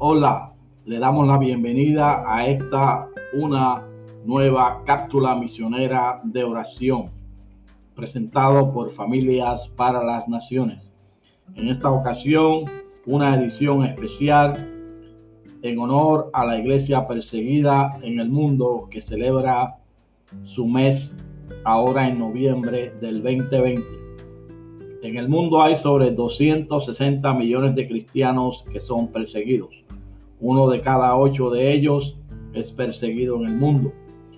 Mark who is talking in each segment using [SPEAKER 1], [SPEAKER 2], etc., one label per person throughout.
[SPEAKER 1] Hola, le damos la bienvenida a esta una nueva cápsula misionera de oración presentado por Familias para las Naciones. En esta ocasión, una edición especial en honor a la iglesia perseguida en el mundo que celebra su mes ahora en noviembre del 2020. En el mundo hay sobre 260 millones de cristianos que son perseguidos. Uno de cada ocho de ellos es perseguido en el mundo.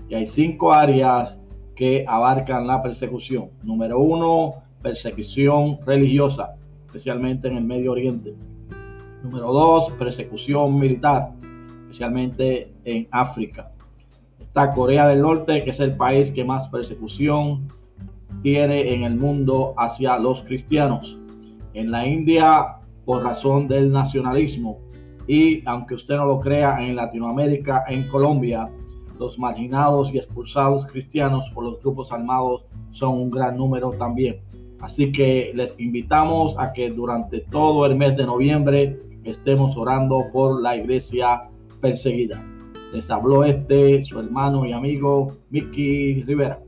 [SPEAKER 1] Y hay cinco áreas que abarcan la persecución. Número uno, persecución religiosa, especialmente en el Medio Oriente. Número dos, persecución militar, especialmente en África. Está Corea del Norte, que es el país que más persecución tiene en el mundo hacia los cristianos. En la India, por razón del nacionalismo, y aunque usted no lo crea, en Latinoamérica, en Colombia, los marginados y expulsados cristianos por los grupos armados son un gran número también. Así que les invitamos a que durante todo el mes de noviembre estemos orando por la iglesia perseguida. Les habló este, su hermano y amigo Mickey Rivera.